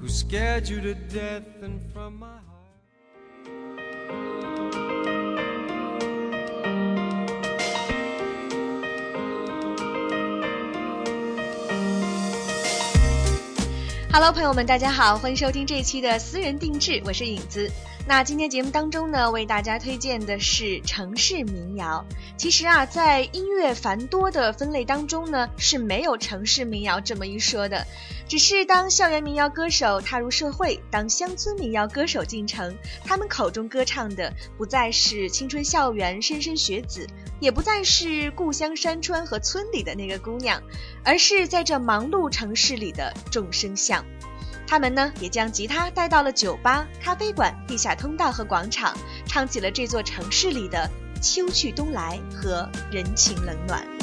who scared you to death, and from my heart. Hello，朋友们，大家好，欢迎收听这一期的私人定制，我是影子。那今天节目当中呢，为大家推荐的是城市民谣。其实啊，在音乐繁多的分类当中呢，是没有城市民谣这么一说的。只是当校园民谣歌手踏入社会，当乡村民谣歌手进城，他们口中歌唱的不再是青春校园莘莘学子，也不再是故乡山川和村里的那个姑娘，而是在这忙碌城市里的众生相。他们呢，也将吉他带到了酒吧、咖啡馆、地下通道和广场，唱起了这座城市里的秋去冬来和人情冷暖。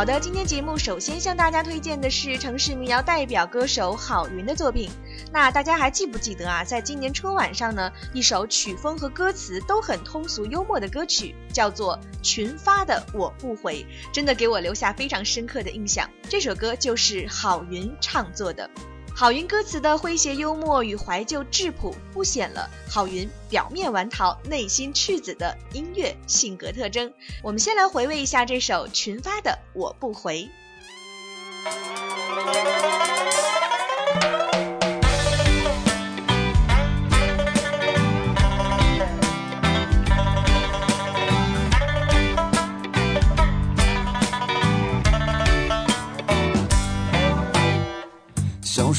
好的，今天节目首先向大家推荐的是城市民谣代表歌手郝云的作品。那大家还记不记得啊？在今年春晚上呢，一首曲风和歌词都很通俗幽默的歌曲，叫做《群发的我不回》，真的给我留下非常深刻的印象。这首歌就是郝云唱作的。郝云歌词的诙谐幽默与怀旧质朴，凸显了郝云表面玩桃、内心赤子的音乐性格特征。我们先来回味一下这首群发的《我不回》。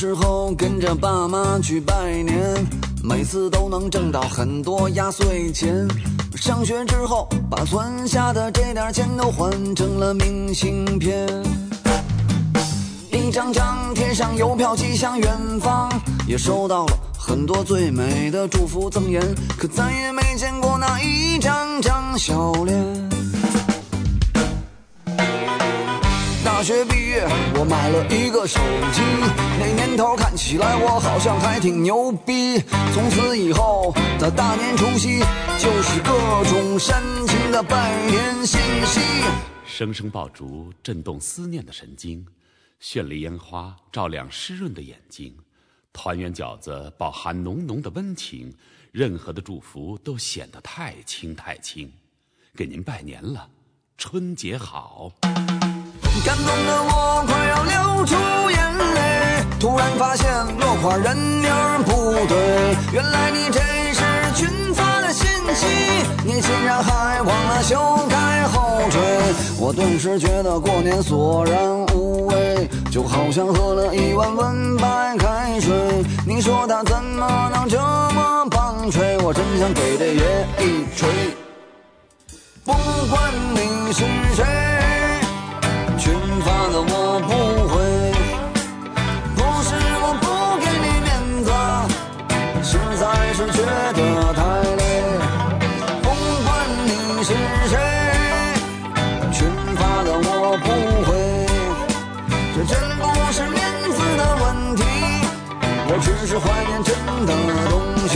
时候跟着爸妈去拜年，每次都能挣到很多压岁钱。上学之后，把存下的这点钱都换成了明信片，一张张贴上邮票寄向远方，也收到了很多最美的祝福赠言，可再也没见过那一张张笑脸。大学毕业，我买了一个手机，那年头看起来我好像还挺牛逼。从此以后的大年除夕，就是各种煽情的拜年信息。声声爆竹震动思念的神经，绚丽烟花照亮湿润的眼睛，团圆饺子饱含浓浓的温情，任何的祝福都显得太轻太轻。给您拜年了，春节好！感动的我快要流出眼泪，突然发现落款人名不对，原来你这是群发的信息，你竟然还忘了修改后缀，我顿时觉得过年索然无味，就好像喝了一碗温白开水。你说他怎么能这么棒槌？我真想给这爷一锤。不管你是谁。我不会，不是我不给你面子，实在是觉得太累。不管你是谁，群发的我不回，这真不是面子的问题，我只是怀念真的东西。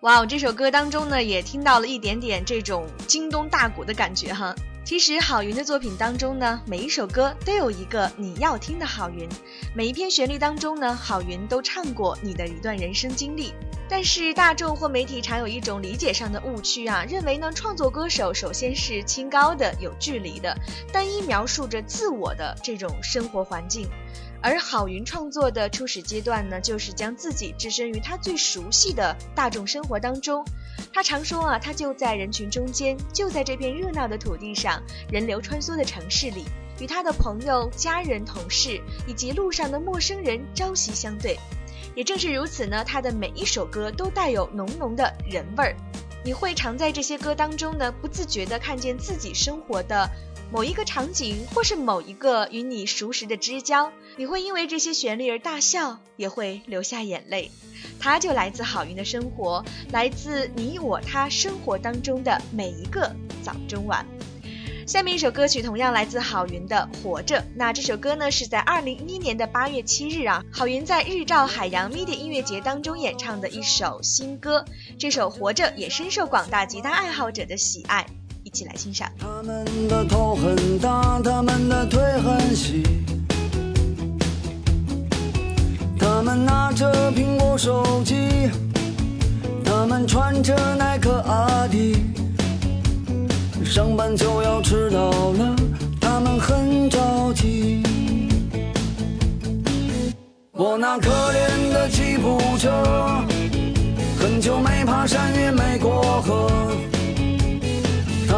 哇哦，这首歌当中呢，也听到了一点点这种京东大鼓的感觉哈。其实郝云的作品当中呢，每一首歌都有一个你要听的郝云，每一篇旋律当中呢，郝云都唱过你的一段人生经历。但是大众或媒体常有一种理解上的误区啊，认为呢，创作歌手首先是清高的、有距离的，单一描述着自我的这种生活环境。而郝云创作的初始阶段呢，就是将自己置身于他最熟悉的大众生活当中。他常说啊，他就在人群中间，就在这片热闹的土地上，人流穿梭的城市里，与他的朋友、家人、同事以及路上的陌生人朝夕相对。也正是如此呢，他的每一首歌都带有浓浓的人味儿。你会常在这些歌当中呢，不自觉地看见自己生活的某一个场景，或是某一个与你熟识的知交，你会因为这些旋律而大笑，也会流下眼泪。它就来自郝云的生活，来自你我他生活当中的每一个早中晚。下面一首歌曲同样来自郝云的《活着》。那这首歌呢，是在二零一一年的八月七日啊，郝云在日照海洋 MIDI 音乐节当中演唱的一首新歌。这首《活着》也深受广大吉他爱好者的喜爱，一起来欣赏。他们的头很大，他们的腿很细，他们拿着苹果手机，他们穿着耐克阿迪，上班就要迟到了，他们很着急。我那可怜的吉普车，很久没爬山也没过河。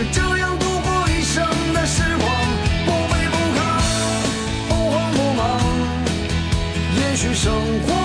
就这样度过一生的时光？不卑不亢，不慌不忙，也许生活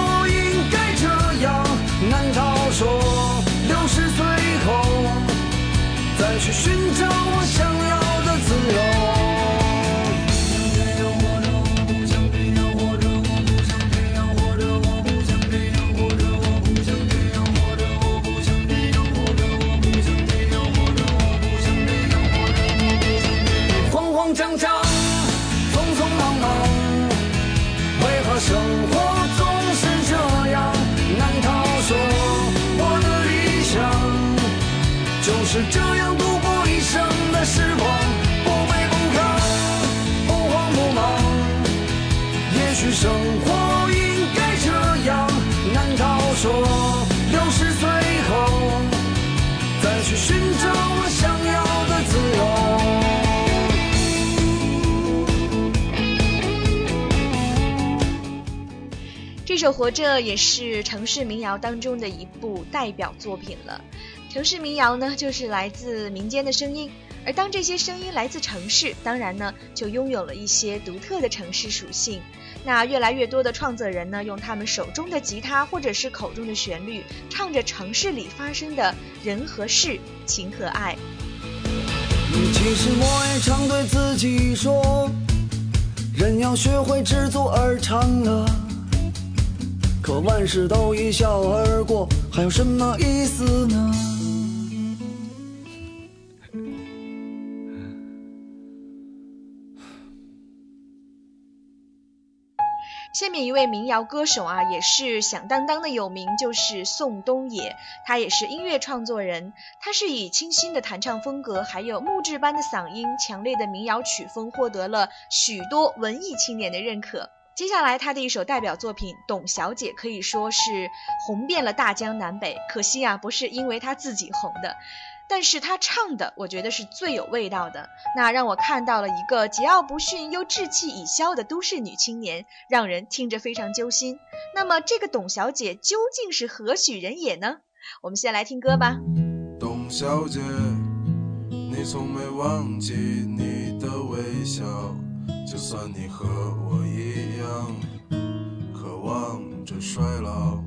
首《活着》也是城市民谣当中的一部代表作品了。城市民谣呢，就是来自民间的声音，而当这些声音来自城市，当然呢，就拥有了一些独特的城市属性。那越来越多的创作人呢，用他们手中的吉他或者是口中的旋律，唱着城市里发生的人和事、情和爱。其实我也常对自己说，人要学会知足而常乐。可万事都一笑而过，还有什么意思呢？下面一位民谣歌手啊，也是响当当的有名，就是宋冬野。他也是音乐创作人，他是以清新的弹唱风格，还有木质般的嗓音、强烈的民谣曲风，获得了许多文艺青年的认可。接下来，他的一首代表作品《董小姐》可以说是红遍了大江南北。可惜啊，不是因为他自己红的。但是他唱的，我觉得是最有味道的。那让我看到了一个桀骜不驯又志气已消的都市女青年，让人听着非常揪心。那么这个董小姐究竟是何许人也呢？我们先来听歌吧。董小姐，你从没忘记你的微笑，就算你和我一样，渴望着衰老。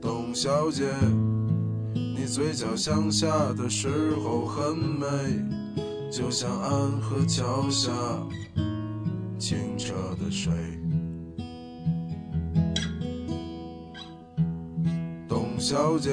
董小姐，你嘴角向下的时候很美，就像安河桥下清澈的水。董小姐，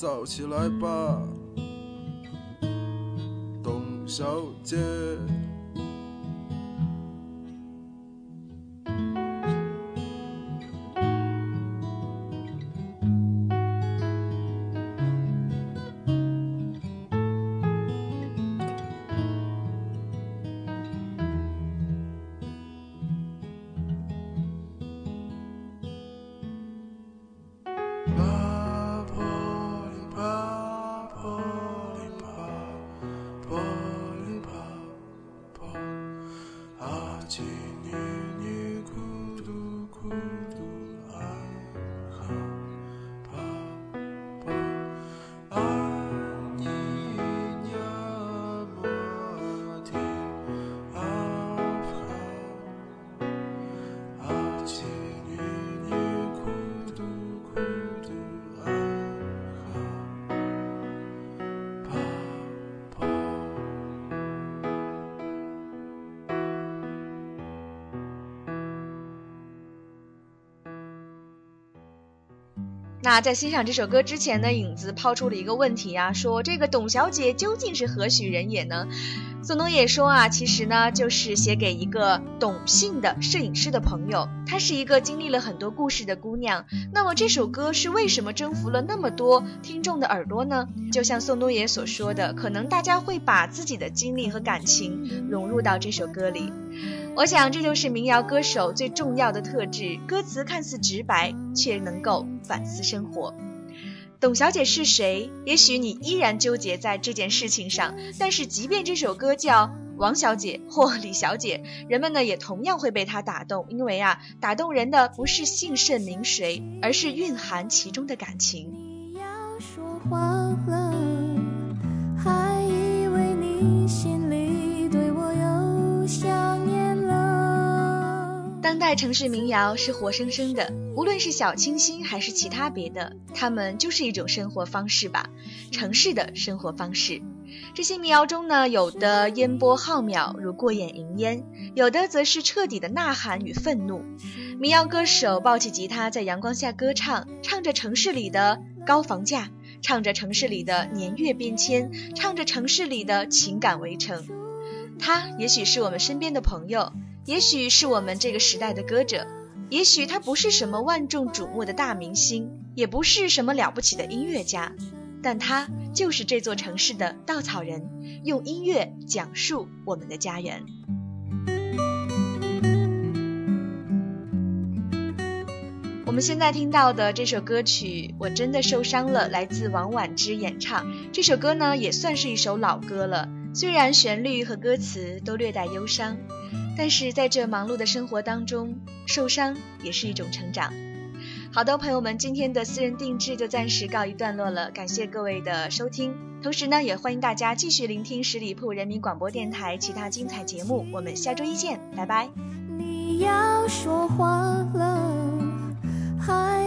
早起来吧，董小姐。那在欣赏这首歌之前呢，影子抛出了一个问题啊，说这个董小姐究竟是何许人也呢？宋冬野说啊，其实呢就是写给一个董姓的摄影师的朋友，她是一个经历了很多故事的姑娘。那么这首歌是为什么征服了那么多听众的耳朵呢？就像宋冬野所说的，可能大家会把自己的经历和感情融入到这首歌里。我想这就是民谣歌手最重要的特质，歌词看似直白，却能够反思生活。董小姐是谁？也许你依然纠结在这件事情上，但是即便这首歌叫王小姐或李小姐，人们呢也同样会被她打动，因为啊，打动人的不是姓甚名谁，而是蕴含其中的感情。你要说话了，当代城市民谣是活生生的，无论是小清新还是其他别的，它们就是一种生活方式吧，城市的生活方式。这些民谣中呢，有的烟波浩渺如过眼云烟，有的则是彻底的呐喊与愤怒。民谣歌手抱起吉他在阳光下歌唱，唱着城市里的高房价，唱着城市里的年月变迁，唱着城市里的情感围城。他也许是我们身边的朋友。也许是我们这个时代的歌者，也许他不是什么万众瞩目的大明星，也不是什么了不起的音乐家，但他就是这座城市的稻草人，用音乐讲述我们的家园。我们现在听到的这首歌曲《我真的受伤了》，来自王菀之演唱。这首歌呢，也算是一首老歌了，虽然旋律和歌词都略带忧伤。但是在这忙碌的生活当中，受伤也是一种成长。好的，朋友们，今天的私人定制就暂时告一段落了，感谢各位的收听。同时呢，也欢迎大家继续聆听十里铺人民广播电台其他精彩节目。我们下周一见，拜拜。你要说话了，还